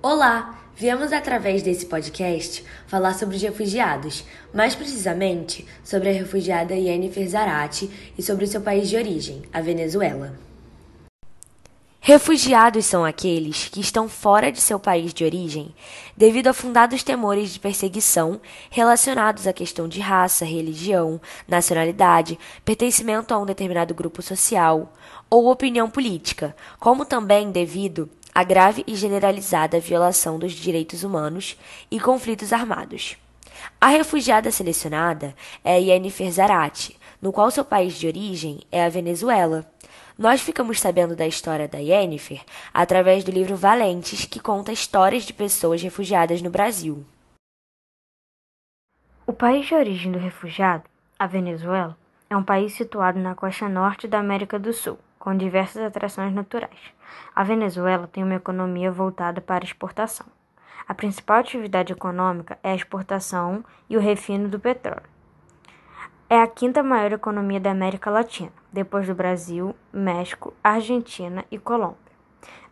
Olá! Viemos através desse podcast falar sobre os refugiados, mais precisamente sobre a refugiada Yennefer Zarate e sobre seu país de origem, a Venezuela. Refugiados são aqueles que estão fora de seu país de origem devido a fundados temores de perseguição relacionados à questão de raça, religião, nacionalidade, pertencimento a um determinado grupo social ou opinião política, como também devido a grave e generalizada violação dos direitos humanos e conflitos armados. A refugiada selecionada é Yennefer Zarate, no qual seu país de origem é a Venezuela. Nós ficamos sabendo da história da Yennefer através do livro Valentes, que conta histórias de pessoas refugiadas no Brasil. O país de origem do refugiado, a Venezuela, é um país situado na costa norte da América do Sul com diversas atrações naturais. A Venezuela tem uma economia voltada para exportação. A principal atividade econômica é a exportação e o refino do petróleo. É a quinta maior economia da América Latina, depois do Brasil, México, Argentina e Colômbia.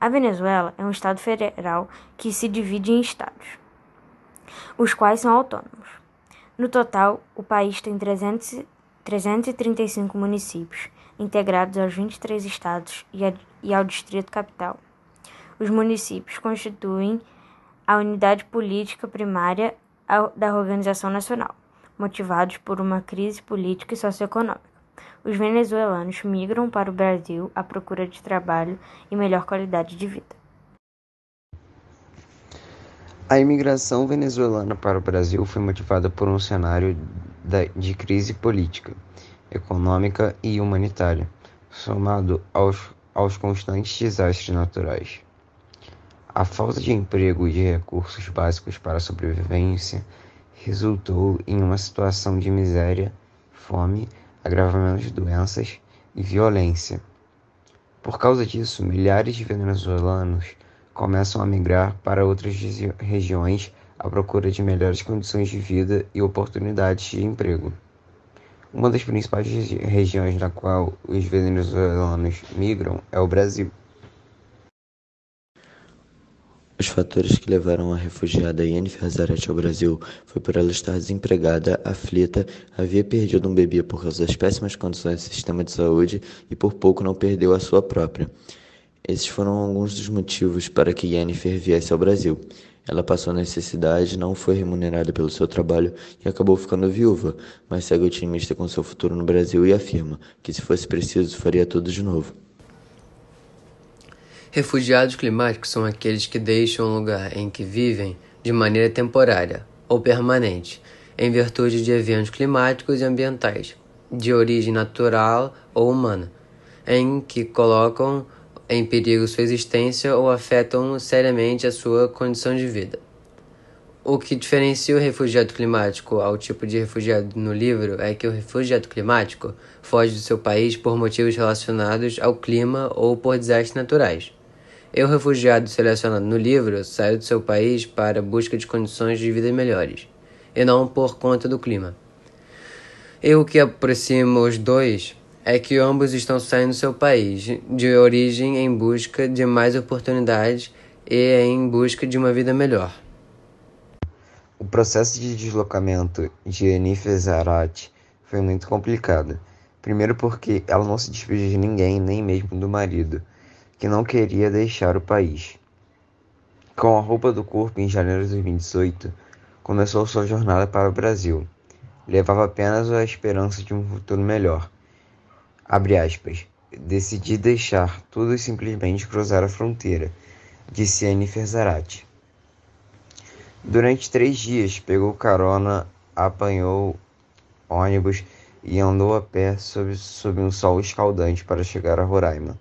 A Venezuela é um estado federal que se divide em estados, os quais são autônomos. No total, o país tem 300, 335 municípios integrados aos 23 estados e ao Distrito Capital. Os municípios constituem a unidade política primária da organização nacional, motivados por uma crise política e socioeconômica. Os venezuelanos migram para o Brasil à procura de trabalho e melhor qualidade de vida. A imigração venezuelana para o Brasil foi motivada por um cenário de crise política econômica e humanitária, somado aos, aos constantes desastres naturais. A falta de emprego e de recursos básicos para a sobrevivência resultou em uma situação de miséria, fome, agravamento de doenças e violência. Por causa disso, milhares de venezuelanos começam a migrar para outras regiões à procura de melhores condições de vida e oportunidades de emprego. Uma das principais regiões na qual os venezuelanos migram é o Brasil. Os fatores que levaram a refugiada Yennefer Zarate ao Brasil foi por ela estar desempregada, aflita, havia perdido um bebê por causa das péssimas condições do sistema de saúde e por pouco não perdeu a sua própria. Esses foram alguns dos motivos para que Yennefer viesse ao Brasil. Ela passou necessidade, não foi remunerada pelo seu trabalho e acabou ficando viúva, mas segue otimista com seu futuro no Brasil e afirma que, se fosse preciso, faria tudo de novo. Refugiados climáticos são aqueles que deixam o lugar em que vivem de maneira temporária ou permanente, em virtude de eventos climáticos e ambientais, de origem natural ou humana, em que colocam em perigo sua existência ou afetam seriamente a sua condição de vida. O que diferencia o refugiado climático ao tipo de refugiado no livro é que o refugiado climático foge do seu país por motivos relacionados ao clima ou por desastres naturais. E o refugiado selecionado no livro sai do seu país para busca de condições de vida melhores, e não por conta do clima. E o que aproxima os dois é que ambos estão saindo do seu país de origem em busca de mais oportunidades e em busca de uma vida melhor. O processo de deslocamento de Enife Zarate foi muito complicado. Primeiro porque ela não se despediu de ninguém, nem mesmo do marido, que não queria deixar o país. Com a roupa do corpo em janeiro de 2018, começou sua jornada para o Brasil. Levava apenas a esperança de um futuro melhor Abre aspas. Decidi deixar tudo e simplesmente cruzar a fronteira, disse Anne Ferzarati. Durante três dias pegou carona, apanhou ônibus e andou a pé sob, sob um sol escaldante para chegar a Roraima.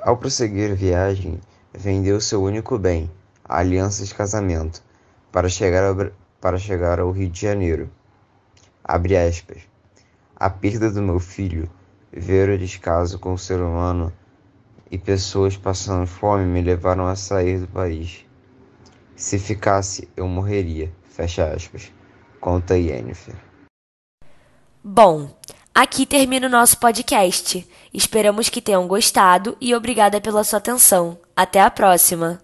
Ao prosseguir a viagem, vendeu seu único bem, a aliança de casamento, para chegar ao, para chegar ao Rio de Janeiro. Abre aspas. A perda do meu filho, ver o descaso com o ser humano e pessoas passando fome me levaram a sair do país. Se ficasse, eu morreria. Fecha aspas. Conta Yennefer. Bom, aqui termina o nosso podcast. Esperamos que tenham gostado e obrigada pela sua atenção. Até a próxima!